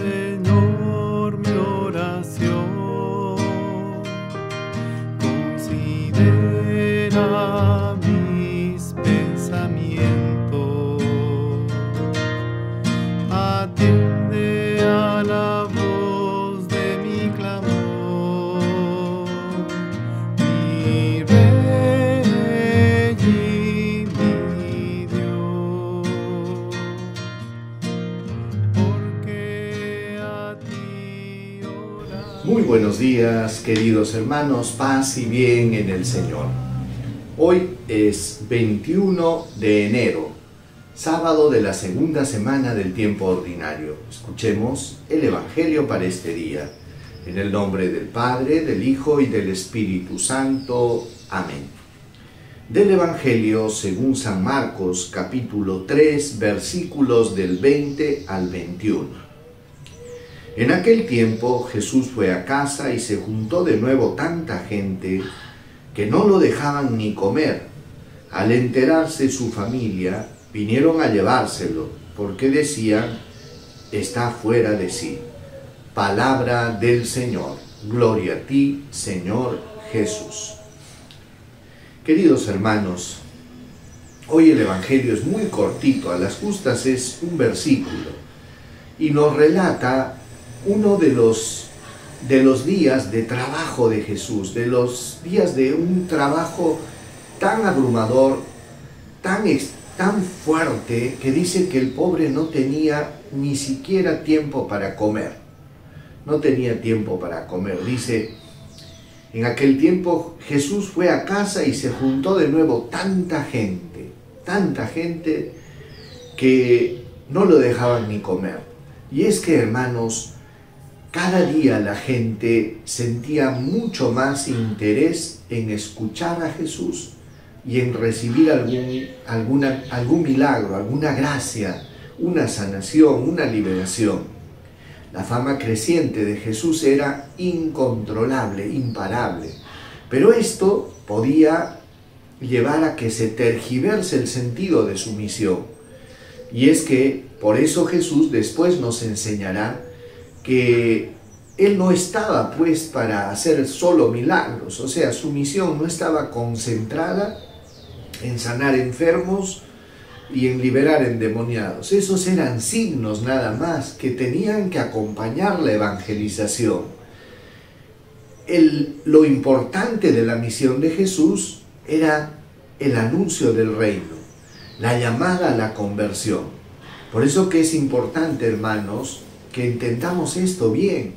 say buenos días, queridos hermanos, paz y bien en el Señor. Hoy es 21 de enero, sábado de la segunda semana del tiempo ordinario. Escuchemos el Evangelio para este día. En el nombre del Padre, del Hijo y del Espíritu Santo. Amén. Del Evangelio según San Marcos capítulo 3 versículos del 20 al 21. En aquel tiempo Jesús fue a casa y se juntó de nuevo tanta gente que no lo dejaban ni comer. Al enterarse su familia, vinieron a llevárselo, porque decían, está fuera de sí. Palabra del Señor. Gloria a ti, Señor Jesús. Queridos hermanos, hoy el Evangelio es muy cortito, a las justas es un versículo, y nos relata uno de los, de los días de trabajo de Jesús, de los días de un trabajo tan abrumador, tan, tan fuerte, que dice que el pobre no tenía ni siquiera tiempo para comer. No tenía tiempo para comer. Dice, en aquel tiempo Jesús fue a casa y se juntó de nuevo tanta gente, tanta gente que no lo dejaban ni comer. Y es que, hermanos, cada día la gente sentía mucho más interés en escuchar a Jesús y en recibir algún, algún milagro, alguna gracia, una sanación, una liberación. La fama creciente de Jesús era incontrolable, imparable. Pero esto podía llevar a que se tergiverse el sentido de su misión. Y es que por eso Jesús después nos enseñará que él no estaba pues para hacer solo milagros, o sea, su misión no estaba concentrada en sanar enfermos y en liberar endemoniados. Esos eran signos nada más que tenían que acompañar la evangelización. El, lo importante de la misión de Jesús era el anuncio del reino, la llamada a la conversión. Por eso que es importante, hermanos, que entendamos esto bien,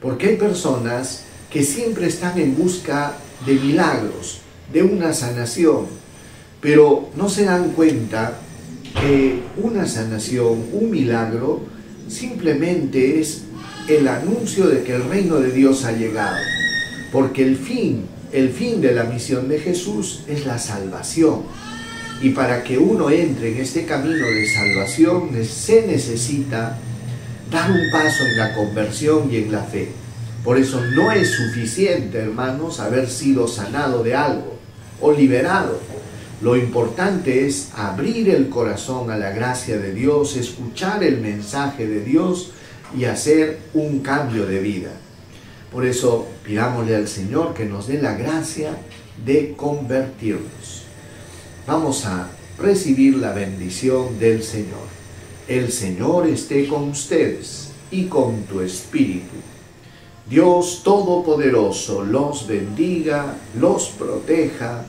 porque hay personas que siempre están en busca de milagros, de una sanación, pero no se dan cuenta que una sanación, un milagro, simplemente es el anuncio de que el reino de Dios ha llegado, porque el fin, el fin de la misión de Jesús es la salvación. Y para que uno entre en este camino de salvación se necesita dar un paso en la conversión y en la fe. Por eso no es suficiente, hermanos, haber sido sanado de algo o liberado. Lo importante es abrir el corazón a la gracia de Dios, escuchar el mensaje de Dios y hacer un cambio de vida. Por eso pidámosle al Señor que nos dé la gracia de convertirnos. Vamos a recibir la bendición del Señor. El Señor esté con ustedes y con tu espíritu. Dios Todopoderoso los bendiga, los proteja,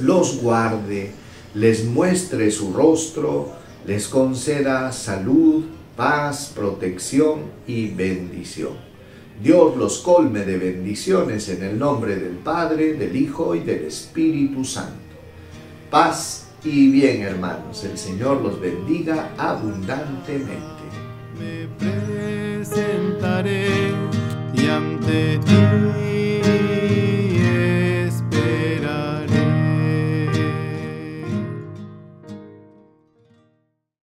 los guarde, les muestre su rostro, les conceda salud, paz, protección y bendición. Dios los colme de bendiciones en el nombre del Padre, del Hijo y del Espíritu Santo. Paz y bien, hermanos, el Señor los bendiga abundantemente. Me presentaré y ante